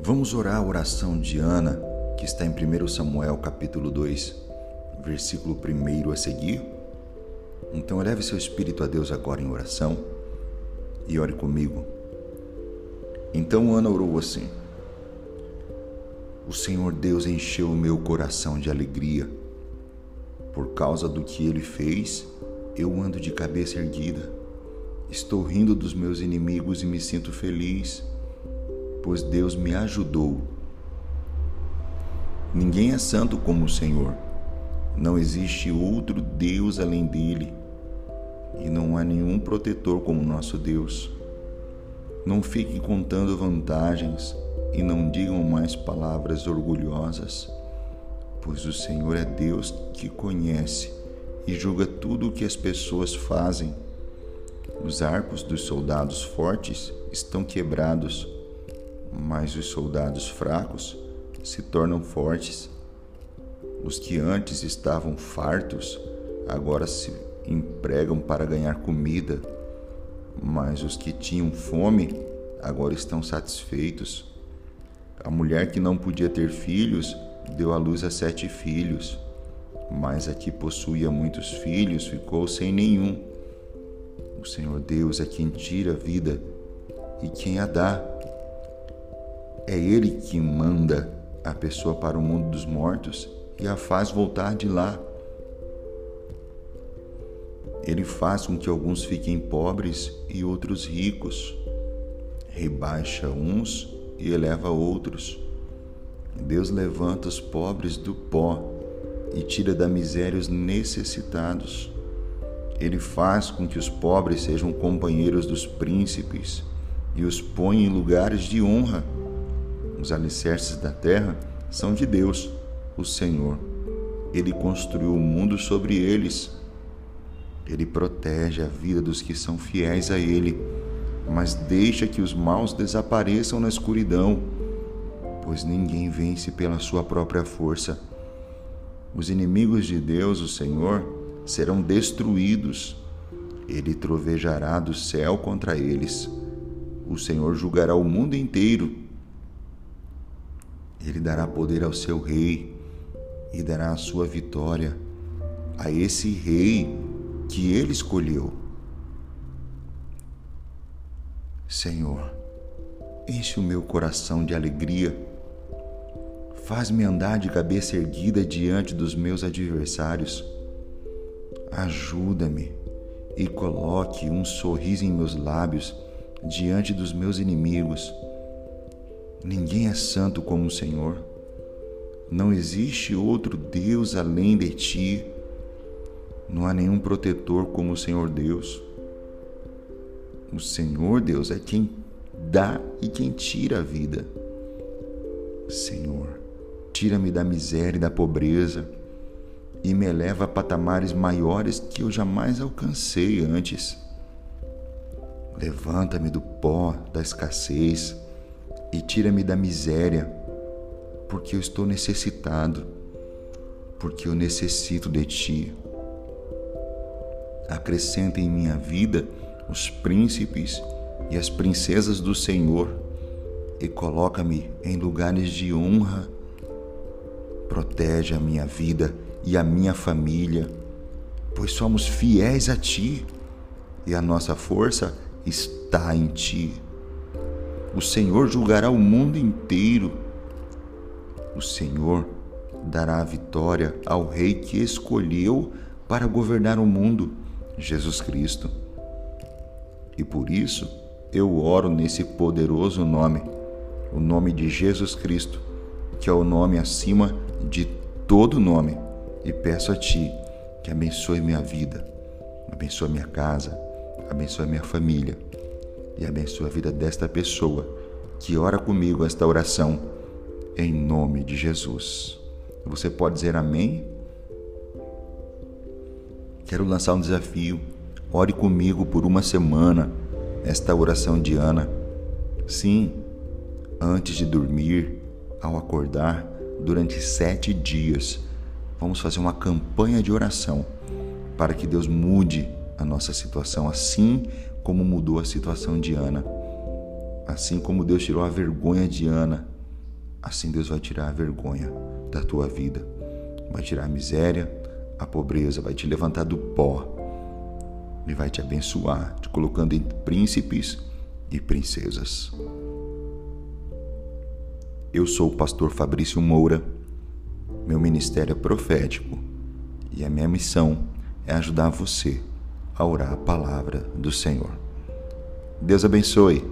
Vamos orar a oração de Ana, que está em 1 Samuel capítulo 2, versículo 1 a seguir? Então eleve seu espírito a Deus agora em oração e ore comigo. Então Ana orou assim: O Senhor Deus encheu o meu coração de alegria. Por causa do que ele fez, eu ando de cabeça erguida. Estou rindo dos meus inimigos e me sinto feliz pois Deus me ajudou. Ninguém é santo como o Senhor. Não existe outro Deus além dele. E não há nenhum protetor como nosso Deus. Não fiquem contando vantagens e não digam mais palavras orgulhosas, pois o Senhor é Deus que conhece e julga tudo o que as pessoas fazem. Os arcos dos soldados fortes estão quebrados mas os soldados fracos se tornam fortes. Os que antes estavam fartos agora se empregam para ganhar comida, mas os que tinham fome agora estão satisfeitos. A mulher que não podia ter filhos deu à luz a sete filhos, mas a que possuía muitos filhos ficou sem nenhum. O Senhor Deus é quem tira a vida e quem a dá. É Ele que manda a pessoa para o mundo dos mortos e a faz voltar de lá. Ele faz com que alguns fiquem pobres e outros ricos. Rebaixa uns e eleva outros. Deus levanta os pobres do pó e tira da miséria os necessitados. Ele faz com que os pobres sejam companheiros dos príncipes e os põe em lugares de honra. Os alicerces da terra são de Deus, o Senhor. Ele construiu o mundo sobre eles. Ele protege a vida dos que são fiéis a Ele, mas deixa que os maus desapareçam na escuridão, pois ninguém vence pela sua própria força. Os inimigos de Deus, o Senhor, serão destruídos. Ele trovejará do céu contra eles. O Senhor julgará o mundo inteiro ele dará poder ao seu rei e dará a sua vitória a esse rei que ele escolheu. Senhor, enche o meu coração de alegria, faz-me andar de cabeça erguida diante dos meus adversários. Ajuda-me e coloque um sorriso em meus lábios diante dos meus inimigos Ninguém é santo como o Senhor. Não existe outro Deus além de ti. Não há nenhum protetor como o Senhor Deus. O Senhor Deus é quem dá e quem tira a vida. Senhor, tira-me da miséria e da pobreza e me eleva a patamares maiores que eu jamais alcancei antes. Levanta-me do pó da escassez e tira-me da miséria, porque eu estou necessitado, porque eu necessito de Ti. Acrescenta em minha vida os príncipes e as princesas do Senhor e coloca-me em lugares de honra. Protege a minha vida e a minha família, pois somos fiéis a Ti e a nossa força está em Ti. O Senhor julgará o mundo inteiro. O Senhor dará a vitória ao Rei que escolheu para governar o mundo, Jesus Cristo. E por isso eu oro nesse poderoso nome, o nome de Jesus Cristo, que é o nome acima de todo nome, e peço a Ti que abençoe minha vida, abençoe minha casa, abençoe minha família e abençoe a vida desta pessoa que ora comigo esta oração, em nome de Jesus. Você pode dizer amém? Quero lançar um desafio. Ore comigo por uma semana esta oração de Ana. Sim, antes de dormir, ao acordar, durante sete dias, Vamos fazer uma campanha de oração para que Deus mude a nossa situação, assim como mudou a situação de Ana. Assim como Deus tirou a vergonha de Ana, assim Deus vai tirar a vergonha da tua vida. Vai tirar a miséria, a pobreza, vai te levantar do pó e vai te abençoar, te colocando entre príncipes e princesas. Eu sou o pastor Fabrício Moura. Meu ministério é profético e a minha missão é ajudar você a orar a palavra do Senhor. Deus abençoe.